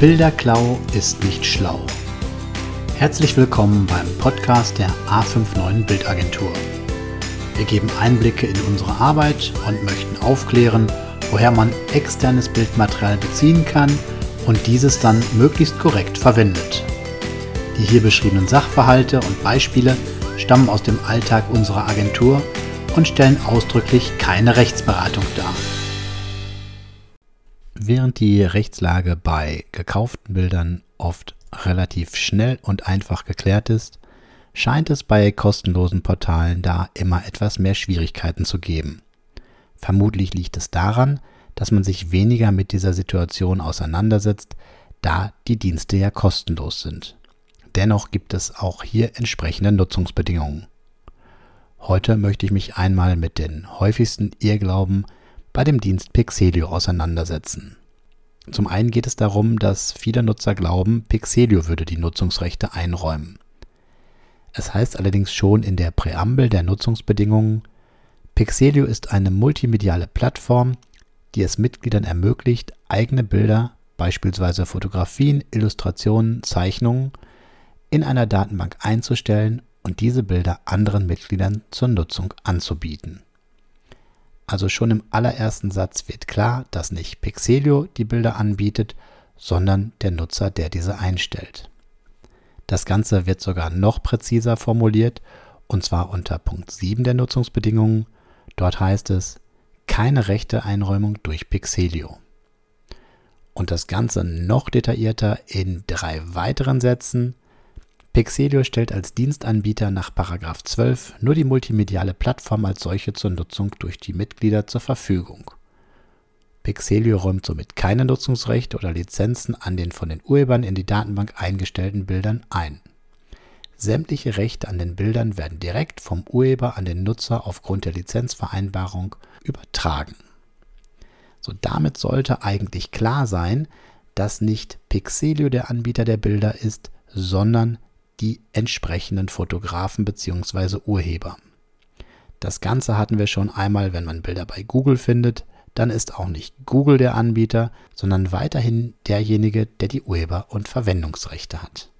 Bilderklau ist nicht schlau. Herzlich willkommen beim Podcast der A59 Bildagentur. Wir geben Einblicke in unsere Arbeit und möchten aufklären, woher man externes Bildmaterial beziehen kann und dieses dann möglichst korrekt verwendet. Die hier beschriebenen Sachverhalte und Beispiele stammen aus dem Alltag unserer Agentur und stellen ausdrücklich keine Rechtsberatung dar. Während die Rechtslage bei gekauften Bildern oft relativ schnell und einfach geklärt ist, scheint es bei kostenlosen Portalen da immer etwas mehr Schwierigkeiten zu geben. Vermutlich liegt es daran, dass man sich weniger mit dieser Situation auseinandersetzt, da die Dienste ja kostenlos sind. Dennoch gibt es auch hier entsprechende Nutzungsbedingungen. Heute möchte ich mich einmal mit den häufigsten Irrglauben bei dem Dienst Pixelio auseinandersetzen. Zum einen geht es darum, dass viele Nutzer glauben, Pixelio würde die Nutzungsrechte einräumen. Es heißt allerdings schon in der Präambel der Nutzungsbedingungen, Pixelio ist eine multimediale Plattform, die es Mitgliedern ermöglicht, eigene Bilder, beispielsweise Fotografien, Illustrationen, Zeichnungen, in einer Datenbank einzustellen und diese Bilder anderen Mitgliedern zur Nutzung anzubieten. Also schon im allerersten Satz wird klar, dass nicht Pixelio die Bilder anbietet, sondern der Nutzer, der diese einstellt. Das Ganze wird sogar noch präziser formuliert, und zwar unter Punkt 7 der Nutzungsbedingungen. Dort heißt es, keine rechte Einräumung durch Pixelio. Und das Ganze noch detaillierter in drei weiteren Sätzen. Pixelio stellt als Dienstanbieter nach 12 nur die multimediale Plattform als solche zur Nutzung durch die Mitglieder zur Verfügung. Pixelio räumt somit keine Nutzungsrechte oder Lizenzen an den von den Urhebern in die Datenbank eingestellten Bildern ein. Sämtliche Rechte an den Bildern werden direkt vom Urheber an den Nutzer aufgrund der Lizenzvereinbarung übertragen. So damit sollte eigentlich klar sein, dass nicht Pixelio der Anbieter der Bilder ist, sondern die entsprechenden Fotografen bzw. Urheber. Das Ganze hatten wir schon einmal, wenn man Bilder bei Google findet, dann ist auch nicht Google der Anbieter, sondern weiterhin derjenige, der die Urheber- und Verwendungsrechte hat.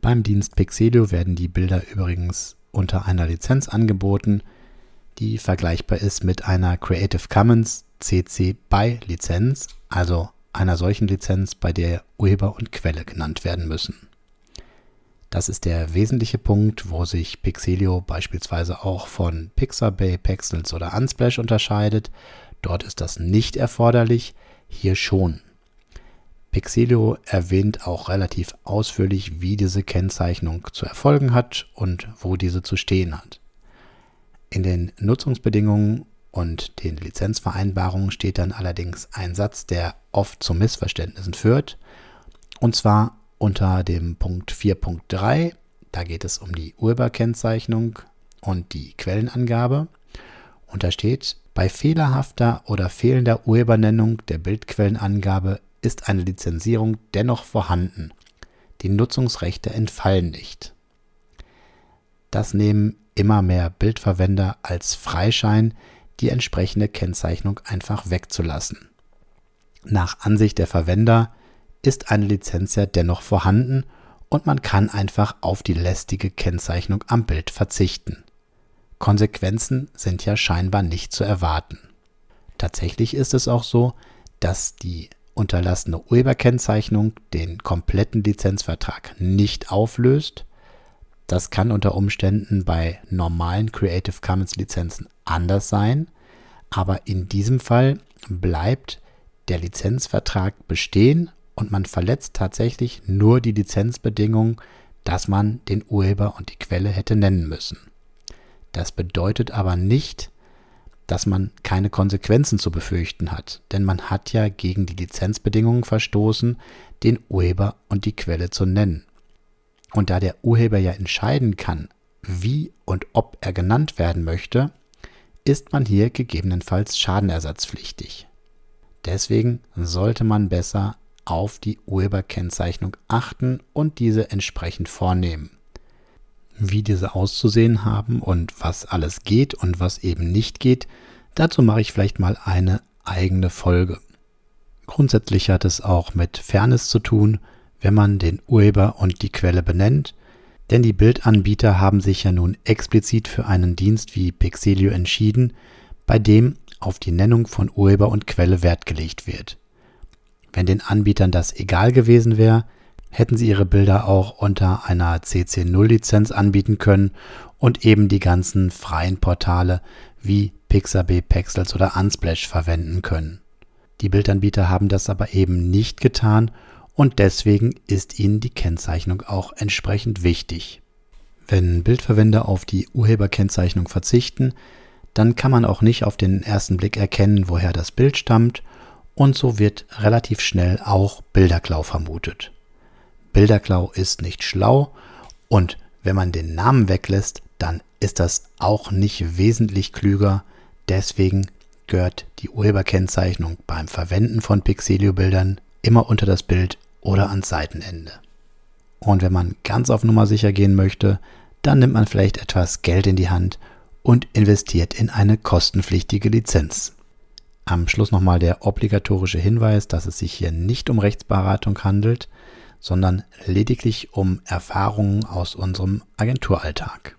Beim Dienst Pixelio werden die Bilder übrigens unter einer Lizenz angeboten, die vergleichbar ist mit einer Creative Commons CC BY Lizenz, also einer solchen Lizenz, bei der Urheber und Quelle genannt werden müssen. Das ist der wesentliche Punkt, wo sich Pixelio beispielsweise auch von Pixabay, Pexels oder Unsplash unterscheidet. Dort ist das nicht erforderlich, hier schon. Pixelio erwähnt auch relativ ausführlich, wie diese Kennzeichnung zu erfolgen hat und wo diese zu stehen hat. In den Nutzungsbedingungen und den Lizenzvereinbarungen steht dann allerdings ein Satz, der oft zu Missverständnissen führt. Und zwar unter dem Punkt 4.3. Da geht es um die Urheberkennzeichnung und die Quellenangabe. Und da steht, bei fehlerhafter oder fehlender Urhebernennung der Bildquellenangabe ist eine Lizenzierung dennoch vorhanden. Die Nutzungsrechte entfallen nicht. Das nehmen immer mehr Bildverwender als Freischein, die entsprechende Kennzeichnung einfach wegzulassen. Nach Ansicht der Verwender ist eine Lizenz ja dennoch vorhanden und man kann einfach auf die lästige Kennzeichnung am Bild verzichten. Konsequenzen sind ja scheinbar nicht zu erwarten. Tatsächlich ist es auch so, dass die unterlassene Urheberkennzeichnung den kompletten Lizenzvertrag nicht auflöst. Das kann unter Umständen bei normalen Creative Commons Lizenzen anders sein, aber in diesem Fall bleibt der Lizenzvertrag bestehen und man verletzt tatsächlich nur die Lizenzbedingung, dass man den Urheber und die Quelle hätte nennen müssen. Das bedeutet aber nicht, dass man keine Konsequenzen zu befürchten hat, denn man hat ja gegen die Lizenzbedingungen verstoßen, den Urheber und die Quelle zu nennen. Und da der Urheber ja entscheiden kann, wie und ob er genannt werden möchte, ist man hier gegebenenfalls schadenersatzpflichtig. Deswegen sollte man besser auf die Urheberkennzeichnung achten und diese entsprechend vornehmen. Wie diese auszusehen haben und was alles geht und was eben nicht geht, dazu mache ich vielleicht mal eine eigene Folge. Grundsätzlich hat es auch mit Fairness zu tun, wenn man den Urheber und die Quelle benennt, denn die Bildanbieter haben sich ja nun explizit für einen Dienst wie Pixelio entschieden, bei dem auf die Nennung von Urheber und Quelle Wert gelegt wird. Wenn den Anbietern das egal gewesen wäre, hätten sie ihre Bilder auch unter einer CC0-Lizenz anbieten können und eben die ganzen freien Portale wie Pixabay, Pexels oder Unsplash verwenden können. Die Bildanbieter haben das aber eben nicht getan und deswegen ist ihnen die Kennzeichnung auch entsprechend wichtig. Wenn Bildverwender auf die Urheberkennzeichnung verzichten, dann kann man auch nicht auf den ersten Blick erkennen, woher das Bild stammt und so wird relativ schnell auch Bilderklau vermutet. Bilderklau ist nicht schlau und wenn man den Namen weglässt, dann ist das auch nicht wesentlich klüger. Deswegen gehört die Urheberkennzeichnung beim Verwenden von Pixelio-Bildern immer unter das Bild oder ans Seitenende. Und wenn man ganz auf Nummer sicher gehen möchte, dann nimmt man vielleicht etwas Geld in die Hand und investiert in eine kostenpflichtige Lizenz. Am Schluss nochmal der obligatorische Hinweis, dass es sich hier nicht um Rechtsberatung handelt sondern lediglich um Erfahrungen aus unserem Agenturalltag.